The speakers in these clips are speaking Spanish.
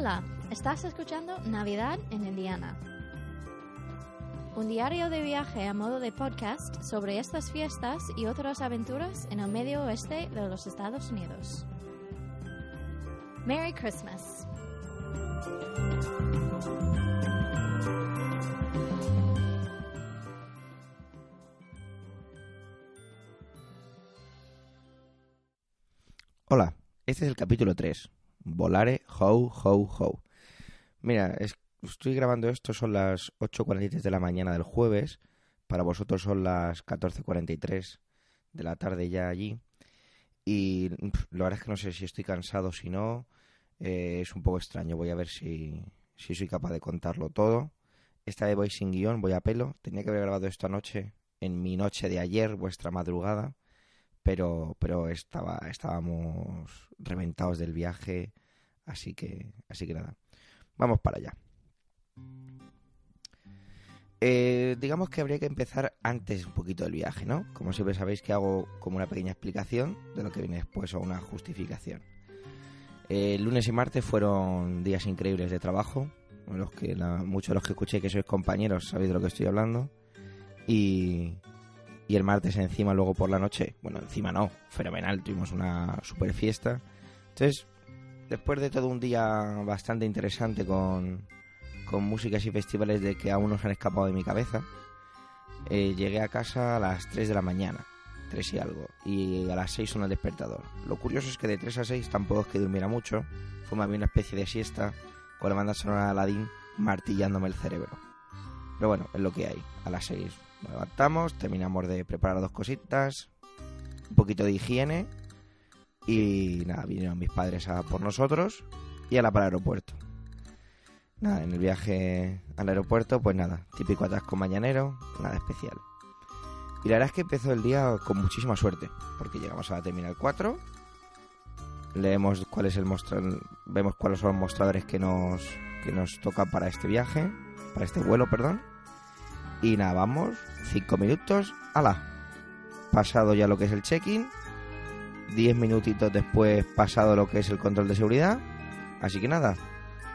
Hola, estás escuchando Navidad en Indiana. Un diario de viaje a modo de podcast sobre estas fiestas y otras aventuras en el medio oeste de los Estados Unidos. Merry Christmas. Hola, este es el capítulo 3. Volare How How How. Mira, es- estoy grabando esto, son las 8.43 de la mañana del jueves. Para vosotros son las 14.43 de la tarde ya allí. Y pf, la verdad es que no sé si estoy cansado o si no. Eh, es un poco extraño. Voy a ver si, si soy capaz de contarlo todo. Esta vez voy sin guion, voy a pelo. Tenía que haber grabado esto anoche, en mi noche de ayer, vuestra madrugada pero pero estaba estábamos reventados del viaje así que así que nada. Vamos para allá. Eh, digamos que habría que empezar antes un poquito del viaje no como siempre sabéis que hago como una pequeña explicación de lo que viene después o una justificación. Eh, lunes y martes fueron días increíbles de trabajo los que muchos de los que escuché que sois compañeros sabéis de lo que estoy hablando. Y y el martes encima luego por la noche, bueno, encima no, fenomenal, tuvimos una super fiesta. Entonces, después de todo un día bastante interesante con, con músicas y festivales de que aún no se han escapado de mi cabeza, eh, llegué a casa a las 3 de la mañana, 3 y algo, y a las 6 son el despertador. Lo curioso es que de 3 a 6 tampoco es que durmiera mucho, fue más bien una especie de siesta con la banda sonora de Aladdin martillándome el cerebro. Pero bueno, es lo que hay, a las 6 nos levantamos, terminamos de preparar dos cositas, un poquito de higiene y nada, vinieron mis padres a por nosotros y a la para el aeropuerto. Nada, en el viaje al aeropuerto, pues nada, típico atasco mañanero, nada especial. Y la verdad es que empezó el día con muchísima suerte, porque llegamos a la Terminal 4, leemos cuál es el mostra vemos cuáles son los mostradores que nos, que nos toca para este viaje, para este vuelo, perdón. Y nada, vamos, cinco minutos, ala. Pasado ya lo que es el check-in, diez minutitos después pasado lo que es el control de seguridad. Así que nada,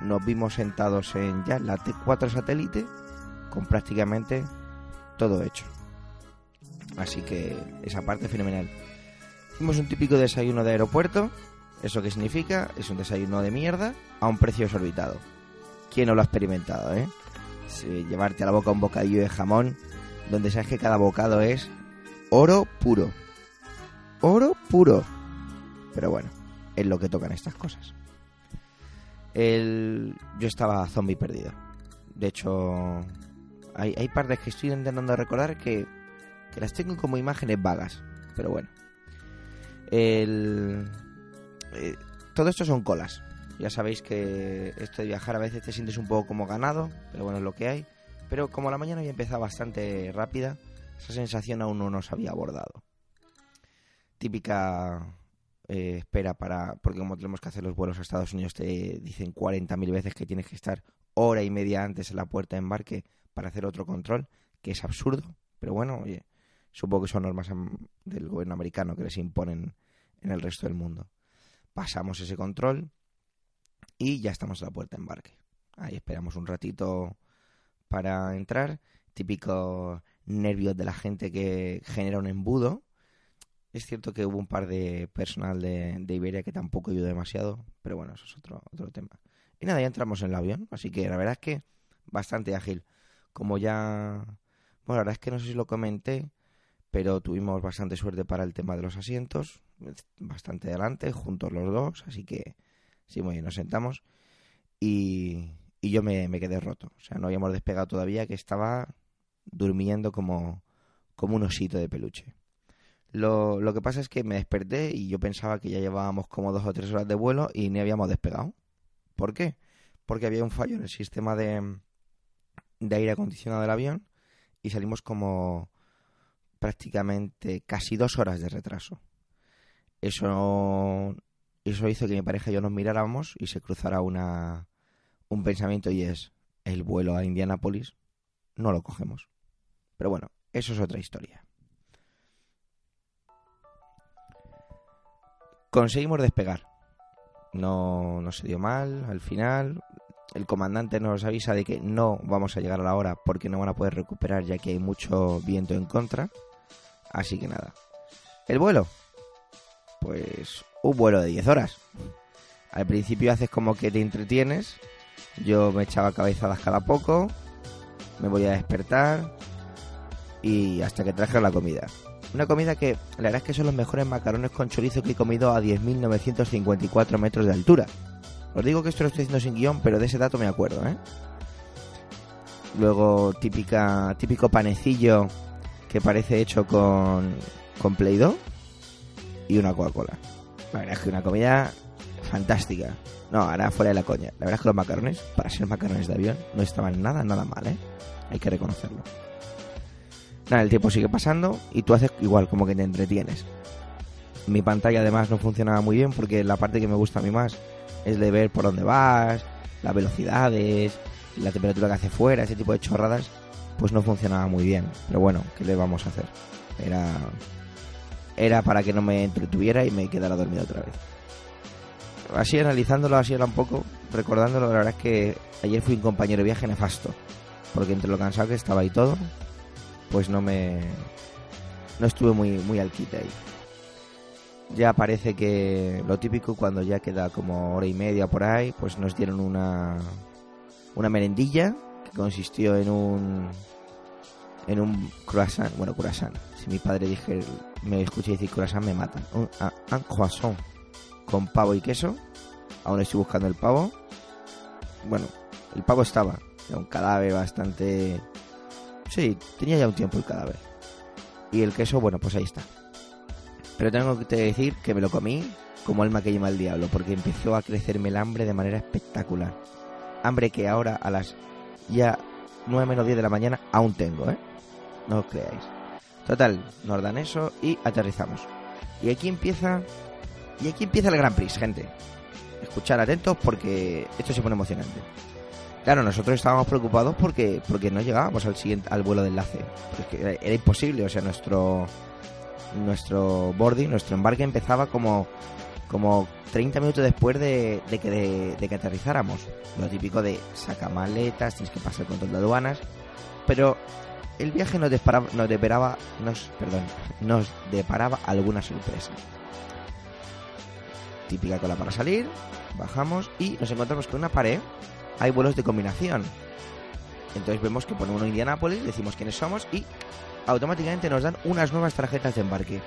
nos vimos sentados en ya la T4 satélite con prácticamente todo hecho. Así que esa parte fenomenal. Hicimos un típico desayuno de aeropuerto. ¿Eso qué significa? Es un desayuno de mierda a un precio exorbitado. ¿Quién no lo ha experimentado, eh? Llevarte a la boca un bocadillo de jamón donde sabes que cada bocado es oro puro. Oro puro. Pero bueno, es lo que tocan estas cosas. El... Yo estaba zombie perdido. De hecho, hay, hay partes que estoy intentando recordar que, que las tengo como imágenes vagas. Pero bueno. El... eh, todo esto son colas. Ya sabéis que esto de viajar a veces te sientes un poco como ganado, pero bueno, es lo que hay. Pero como la mañana había empezado bastante rápida, esa sensación aún no nos había abordado. Típica eh, espera para... Porque como tenemos que hacer los vuelos a Estados Unidos, te dicen 40.000 veces que tienes que estar hora y media antes en la puerta de embarque para hacer otro control, que es absurdo. Pero bueno, oye, supongo que son normas del gobierno americano que les imponen en el resto del mundo. Pasamos ese control y ya estamos a la puerta de embarque. Ahí esperamos un ratito para entrar. Típico nervios de la gente que genera un embudo. Es cierto que hubo un par de personal de, Iberia que tampoco ayudó demasiado, pero bueno, eso es otro, otro tema. Y nada, ya entramos en el avión, así que la verdad es que bastante ágil. Como ya... Bueno, la verdad es que no sé si lo comenté, pero tuvimos bastante suerte para el tema de los asientos, bastante adelante, juntos los dos, así que sí, muy bien, nos sentamos y, y yo me, me quedé roto. O sea, no habíamos despegado todavía, que estaba durmiendo como, como un osito de peluche. Lo, que pasa es que me desperté y yo pensaba que ya llevábamos como dos o tres horas de vuelo y ni habíamos despegado. ¿Por qué? Porque había un fallo en el sistema de, de aire acondicionado del avión y salimos como prácticamente casi dos horas de retraso. Eso, eso hizo que mi pareja y yo nos miráramos y se cruzara una, un pensamiento y es el vuelo a Indianápolis no lo cogemos. Pero bueno, eso es otra historia. Conseguimos despegar. no, no se dio mal al final. El comandante nos avisa de que no vamos a llegar a la hora porque no van a poder recuperar ya que hay mucho viento en contra. Así que nada. El vuelo. Pues un vuelo de 10 horas. Al principio haces como que te entretienes. Yo me echaba cabezadas cada poco. Me voy a despertar. Y hasta que traje la comida. Una comida que la verdad es que son los mejores macarrones con chorizo que he comido a 10.954 metros de altura. Os digo que esto lo estoy haciendo sin guion, pero de ese dato me acuerdo, ¿eh? Luego, típica, típico panecillo que parece hecho con, con Play-Doh y una Coca-Cola. La verdad es que una comida fantástica. No, ahora fuera de la coña. La verdad es que los macarrones, para ser macarrones de avión, no estaban nada, nada mal, ¿eh? Hay que reconocerlo. Nada, el tiempo sigue pasando y tú haces igual, como que te entretienes. Mi pantalla además no funcionaba muy bien porque la parte que me gusta a mí más es de ver por dónde vas, las velocidades, la temperatura que hace fuera, ese tipo de chorradas, pues no funcionaba muy bien. Pero bueno, ¿qué le vamos a hacer? Era, era para que no me entretuviera y me quedara dormido otra vez. Así analizándolo, así era un poco, recordándolo, la verdad es que ayer fui un compañero de viaje nefasto. Porque entre lo cansado que estaba y todo, pues no me no estuve muy muy al ahí. Ya parece que lo típico cuando ya queda como hora y media por ahí pues nos dieron una una merendilla que consistió en un en un croissant bueno croissant. Si mi padre dije me escucha decir croissant me mata un, un croissant con pavo y queso. Aún estoy buscando el pavo. Bueno el pavo estaba era un cadáver bastante Sí, tenía ya un tiempo el cadáver. Y el queso, bueno, pues ahí está. Pero tengo que decir que me lo comí como alma que llama el diablo, porque empezó a crecerme el hambre de manera espectacular. Hambre que ahora a las ya 9 menos 10 de la mañana aún tengo, ¿eh? No os creáis. Total, nos dan eso y aterrizamos. Y aquí empieza. Y aquí empieza el Gran Prix, gente. Escuchar atentos porque esto se pone emocionante. Claro, nosotros estábamos preocupados porque, porque no llegábamos al siguiente, al vuelo de enlace. Porque era, imposible, o sea, nuestro nuestro boarding, nuestro embarque empezaba como, como 30 minutos después de, de que, de que aterrizáramos. Lo típico de saca maletas, tienes que pasar el control de aduanas. Pero el viaje nos deparaba, nos deparaba, nos, perdón, nos deparaba alguna sorpresa. Típica cola para salir, bajamos y nos encontramos con una pared hay vuelos de combinación. Entonces vemos que ponemos uno Indianápolis, decimos quiénes somos y automáticamente nos dan unas nuevas tarjetas de embarque.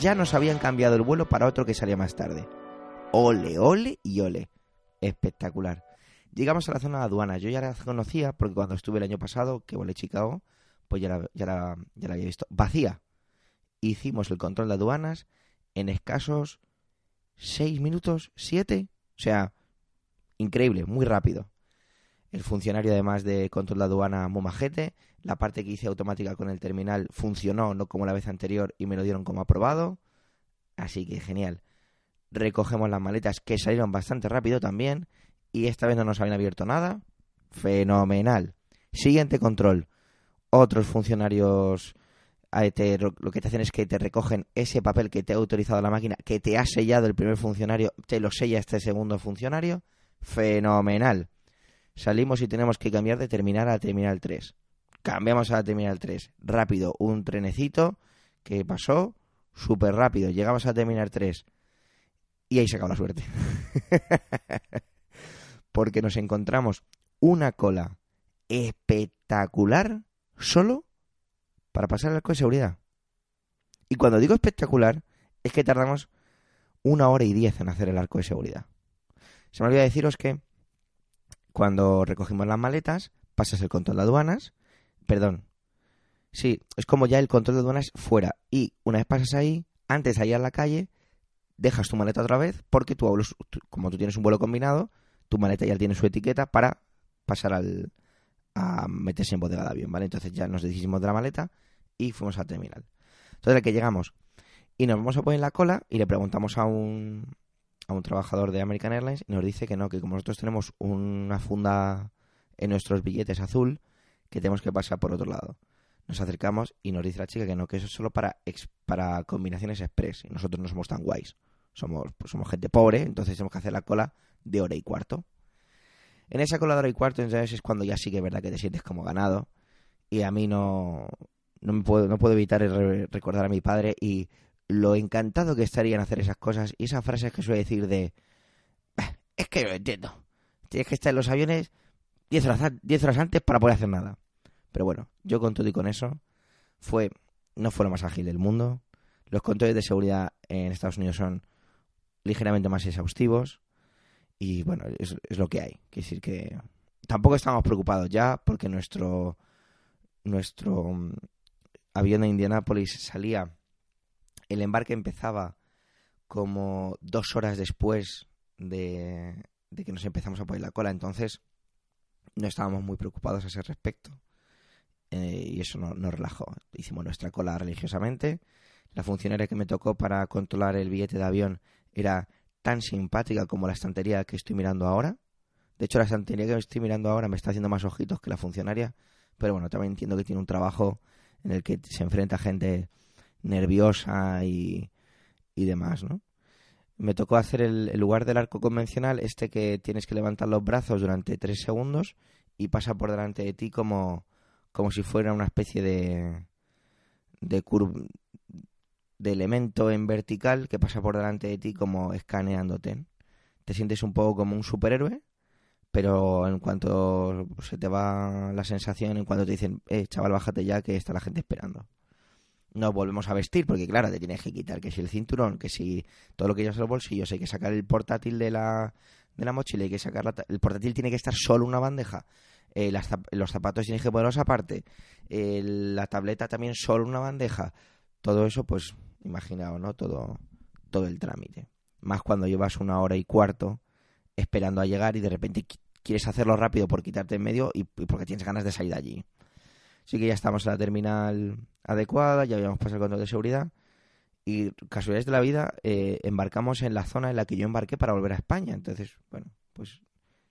Ya nos habían cambiado el vuelo para otro que salía más tarde. Ole, ole y ole. Espectacular. Llegamos a la zona de aduana. Yo ya la conocía porque cuando estuve el año pasado, que volé Chicago, pues ya la, ya la, ya la había visto. Vacía. Hicimos el control de aduanas en escasos 6 minutos, 7. O sea, increíble, muy rápido el funcionario además de control de aduana muy majete. La parte que hice automática con el terminal funcionó, no como la vez anterior, y me lo dieron como aprobado. Así que genial. Recogemos las maletas que salieron bastante rápido también. Y esta vez no nos habían abierto nada. Fenomenal. Siguiente control. Otros funcionarios te, lo que te hacen es que te recogen ese papel que te ha autorizado la máquina, que te ha sellado el primer funcionario, te lo sella este segundo funcionario. Fenomenal. Salimos y tenemos que cambiar de terminal a terminal 3. Cambiamos a terminal 3. Rápido, un trenecito que pasó súper rápido. Llegamos a terminal 3. Y ahí se acabó la suerte. Porque nos encontramos una cola espectacular solo para pasar el arco de seguridad. Y cuando digo espectacular, es que tardamos una hora y diez en hacer el arco de seguridad. Se me olvida deciros que cuando recogimos las maletas, pasas el control de aduanas, perdón, sí, es como ya el control de aduanas fuera. Y una vez pasas ahí, antes de ir a la calle, dejas tu maleta otra vez, porque tu como tú tienes un vuelo combinado, tu maleta ya tiene su etiqueta para pasar al, a meterse en bodega de avión, ¿vale? Entonces ya nos deshicimos de la maleta y fuimos al terminal. Entonces, que llegamos y nos vamos a poner en la cola y le preguntamos a un, a un trabajador de American Airlines y nos dice que no, que como nosotros tenemos una funda en nuestros billetes azul, que tenemos que pasar por otro lado. Nos acercamos y nos dice la chica que no, que eso es solo para, para combinaciones express y nosotros no somos tan guays. somos, pues somos gente pobre, entonces tenemos que hacer la cola de hora y cuarto. En esa cola de hora y cuarto, entonces es cuando ya sí que es verdad que te sientes como ganado. Y a mí no, no, me puedo, no puedo evitar recordar a mi padre y lo encantado que estaría en hacer esas cosas y esas frases que suele decir de es que yo lo entiendo. Tienes que estar en los aviones 10 horas, horas antes para poder hacer nada. Pero bueno, yo con todo y con eso, fue, no fue lo más ágil del mundo. Los controles de seguridad en Estados Unidos son ligeramente más exhaustivos. Y bueno, es, es lo que hay. Quiere decir que tampoco estamos preocupados ya porque nuestro, nuestro mm, avión de Indianápolis salía, el embarque empezaba como dos horas después de, que nos empezamos a poner la cola. Entonces, no estábamos muy preocupados a ese respecto. Eh, y eso nos, relajó. Hicimos nuestra cola religiosamente. La funcionaria que me tocó para controlar el billete de avión era tan simpática como la estantería que estoy mirando ahora. De hecho, la estantería que estoy mirando ahora me está haciendo más ojitos que la funcionaria. Pero bueno, también entiendo que tiene un trabajo en el que se enfrenta gente nerviosa y, y demás, ¿no? me tocó hacer el, lugar del arco convencional, este que tienes que levantar los brazos durante tres segundos y pasa por delante de ti como, como si fuera una especie de, de, de elemento en vertical que pasa por delante de ti como escaneándote. Te sientes un poco como un superhéroe, pero en cuanto se te va la sensación, en cuanto te dicen, eh, chaval, bájate ya que está la gente esperando nos volvemos a vestir, porque claro, te tienes que quitar que si el cinturón, que si todo lo que llevas en los bolsillos, hay que sacar el portátil de la, de la mochila, hay que sacar el portátil tiene que estar solo una bandeja, eh, los zapatos tienes que ponerlos aparte, la tableta también solo una bandeja, todo eso pues imaginaos, ¿no? Todo, todo el trámite. Más cuando llevas una hora y cuarto esperando a llegar y de repente quieres hacerlo rápido por quitarte en medio y, porque tienes ganas de salir de allí. Sí que ya estamos en la terminal adecuada, ya habíamos pasado el control de seguridad y casualidades de la vida eh, embarcamos en la zona en la que yo embarqué para volver a España. Entonces, bueno, pues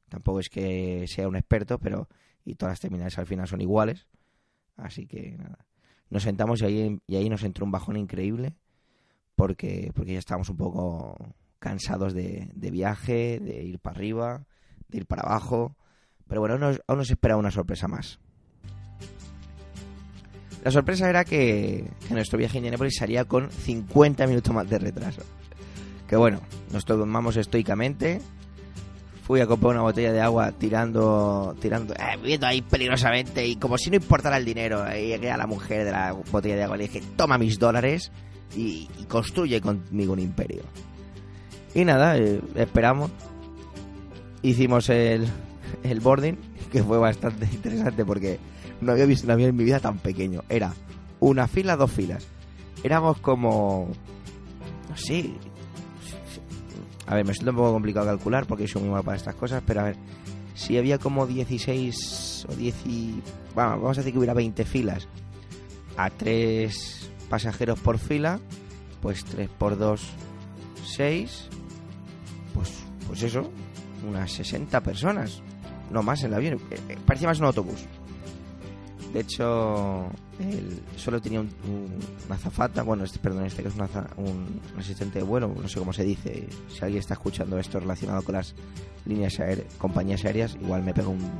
tampoco es que sea un experto, pero y todas las terminales al final son iguales. Así que nada. Nos sentamos y ahí, y ahí nos entró un bajón increíble porque, porque ya estábamos un poco cansados de, viaje, de ir para arriba, de ir para abajo. Pero bueno, aún nos espera una sorpresa más. La sorpresa era que, nuestro viaje a Indianapolis salía con 50 minutos más de retraso. Que bueno, nos tomamos estoicamente. Fui a comprar una botella de agua tirando, tirando, eh, viviendo ahí peligrosamente y como si no importara el dinero. Ahí llegué a la mujer de la botella de agua y le dije, toma mis dólares y, construye conmigo un imperio. Y nada, eh, esperamos. Hicimos el, el boarding, que fue bastante interesante porque no había visto un avión en mi vida tan pequeño. Era una fila, dos filas. Éramos como... No sé... A ver, me siento un poco complicado calcular porque soy muy malo para estas cosas, pero a ver, si había como 16 o 10 Bueno, vamos a decir que hubiera 20 filas a 3 pasajeros por fila, pues 3 por 2, 6, pues, pues eso, unas 60 personas, no más en el avión, eh, eh, parecía más un autobús. De hecho, solo tenía un, una azafata, bueno, este, perdón, este que es un, asistente de vuelo, no sé cómo se dice. Si alguien está escuchando esto relacionado con las líneas aéreas, compañías aéreas, igual me pega un,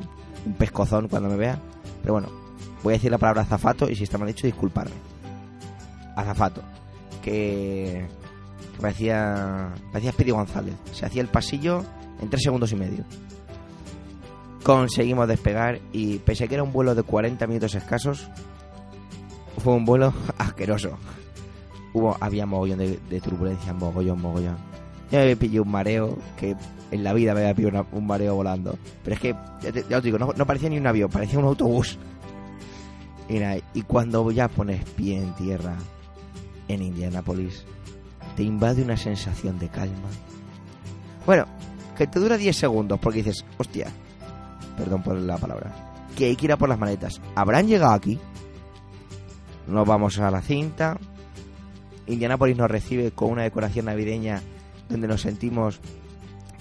pescozón cuando me vea. Pero bueno, voy a decir la palabra azafato y si está mal dicho, disculparme. Azafato, que, que parecía, parecía Speedy González. Se hacía el pasillo en tres segundos y medio conseguimos despegar y pese a que era un vuelo de 40 minutos escasos, fue un vuelo asqueroso. Hubo, había mogollón de, turbulencia, mogollón, mogollón. Yo me pillé un mareo que en la vida me había pillado un mareo volando. Pero es que, ya, os digo, no, parecía ni un avión, parecía un autobús. Y, y cuando ya pones pie en tierra en Indianapolis, te invade una sensación de calma. Bueno, que te dura 10 segundos porque dices, hostia, perdón por la palabra, que hay que ir a por las maletas. ¿Habrán llegado aquí? Nos vamos a la cinta. Indianapolis nos recibe con una decoración navideña donde nos sentimos.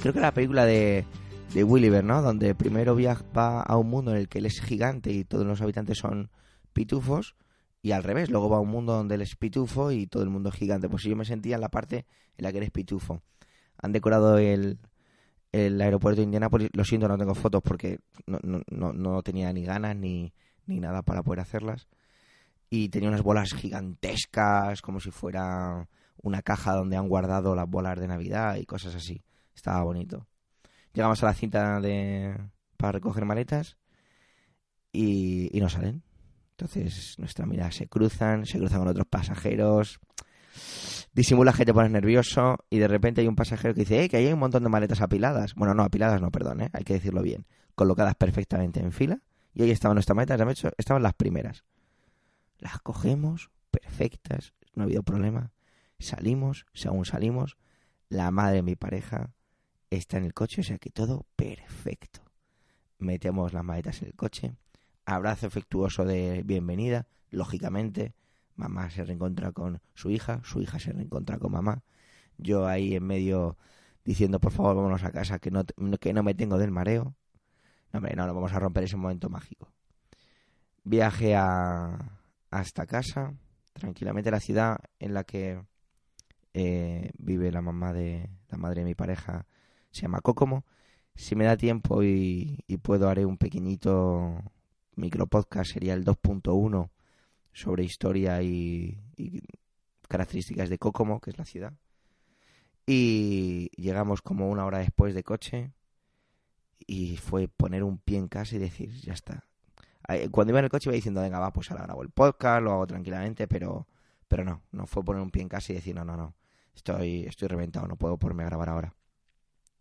Creo que la película de, de Williver, ¿no? Donde primero viaja a un mundo en el que él es gigante y todos los habitantes son pitufos. Y al revés, luego va a un mundo donde él es pitufo y todo el mundo es gigante. Pues yo me sentía en la parte en la que eres pitufo. Han decorado el, el aeropuerto de Indianapolis. Lo siento, no tengo fotos porque no, no, no, no tenía ni ganas ni, ni nada para poder hacerlas. Y tenía unas bolas gigantescas, como si fuera una caja donde han guardado las bolas de Navidad y cosas así. Estaba bonito. Llegamos a la cinta de para recoger maletas y, y no salen. Entonces nuestras miradas se cruzan, se cruzan con otros pasajeros. Disimula que te pones nervioso y de repente hay un pasajero que dice, eh, que hay un montón de maletas apiladas. Bueno, no, apiladas no, perdón, ¿eh? hay que decirlo bien. Colocadas perfectamente en fila. Y ahí estaban nuestras maletas, estaban las primeras. Las cogemos, perfectas, no ha habido problema. Salimos, según salimos, la madre de mi pareja está en el coche, o sea que todo perfecto. Metemos las maletas en el coche, abrazo efectuoso de bienvenida, lógicamente, mamá se reencontra con su hija, su hija se reencontra con mamá, yo ahí en medio diciendo por favor vámonos a casa que no, que no me tengo del mareo. No, hombre, no, no vamos a romper ese momento mágico. Viaje a, hasta casa, tranquilamente la ciudad en la que eh, vive la mamá de la madre de mi pareja se llama Kokomo. Si me da tiempo y, puedo haré un pequeñito micropodcast, sería el 2.1 sobre historia y, características de Kokomo, que es la ciudad. Y llegamos como una hora después de coche y fue poner un pie en casa y decir, ya está. Cuando iba en el coche iba diciendo, venga, va, pues ahora grabo el podcast, lo hago tranquilamente, pero, pero no, no fue poner un pie en casa y decir, no, no, no, estoy, estoy reventado, no puedo ponerme a grabar ahora.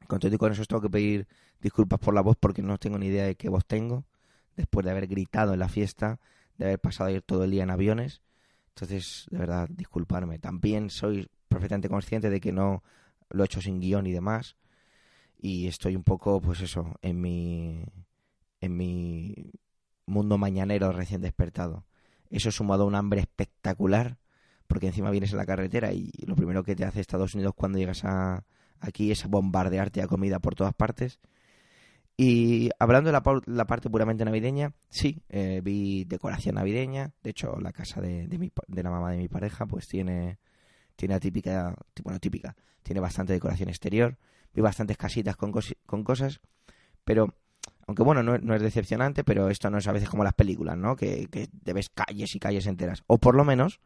Con con eso tengo que pedir disculpas por la voz porque no tengo ni idea de qué voz tengo. Después de haber gritado en la fiesta, de haber pasado ayer todo el día en aviones. Entonces, de verdad, disculparme. También soy perfectamente consciente de que no lo he hecho sin guion y demás. Y estoy un poco, pues eso, en mi, en mi mundo mañanero recién despertado. Eso sumado a un hambre espectacular, porque encima vienes en la carretera y lo primero que te hace Estados Unidos cuando llegas a, Aquí es bombardearte a comida por todas partes. Y hablando de la, parte puramente navideña, sí, eh, vi decoración navideña. De hecho, la casa de, de, la mamá de mi pareja, pues tiene, tiene típica, típica, tiene bastante decoración exterior. Vi bastantes casitas con, con cosas, pero, aunque bueno, no, es decepcionante, pero esto no es a veces como las películas, ¿no? Que, que te ves calles y calles enteras. O por lo menos,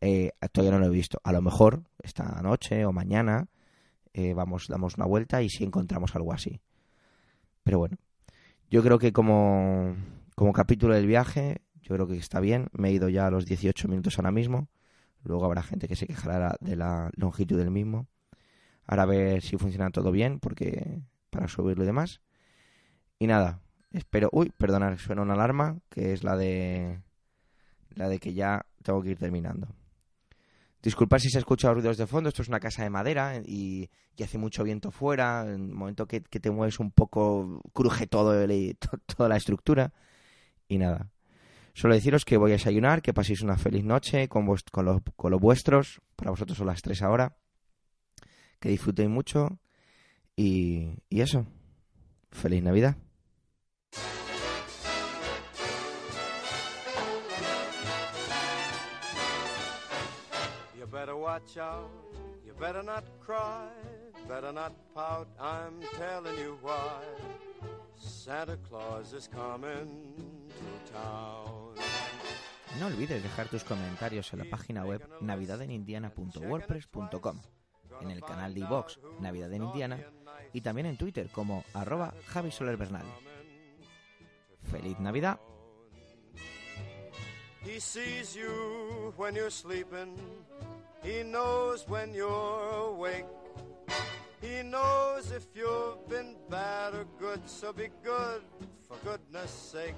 eh, todavía no lo he visto. A lo mejor esta noche o mañana eh, vamos, damos una vuelta y si encontramos algo así. Pero bueno, yo creo que como, como capítulo del viaje, yo creo que está bien. Me he ido ya a los 18 minutos ahora mismo. Luego habrá gente que se quejará de la longitud del mismo. Ahora a ver si funciona todo bien, porque para subirlo y demás. Y nada, espero. Uy, perdonad, suena una alarma, que es la de. La de que ya tengo que ir terminando. Disculpad si se escucha ruidos de fondo, esto es una casa de madera y, hace mucho viento fuera, en el momento que, te mueves un poco cruje todo toda la estructura y nada. Solo deciros que voy a desayunar, que paséis una feliz noche con, los, con los vuestros, para vosotros son las tres ahora, que disfrutéis mucho y, y eso, feliz Navidad. Watch out. You better not cry, better not pout. I'm telling you why. Santa Claus is coming to town. No olvides dejar tus comentarios en la página web navidadenindiana.wordpress.com, en el canal de iVox Navidad en Indiana y también en Twitter como arroba Javi Soler Bernal. ¡Feliz Navidad! He sees you when you're sleeping. He knows when you're awake. He knows if you've been bad or good, so be good for goodness sake.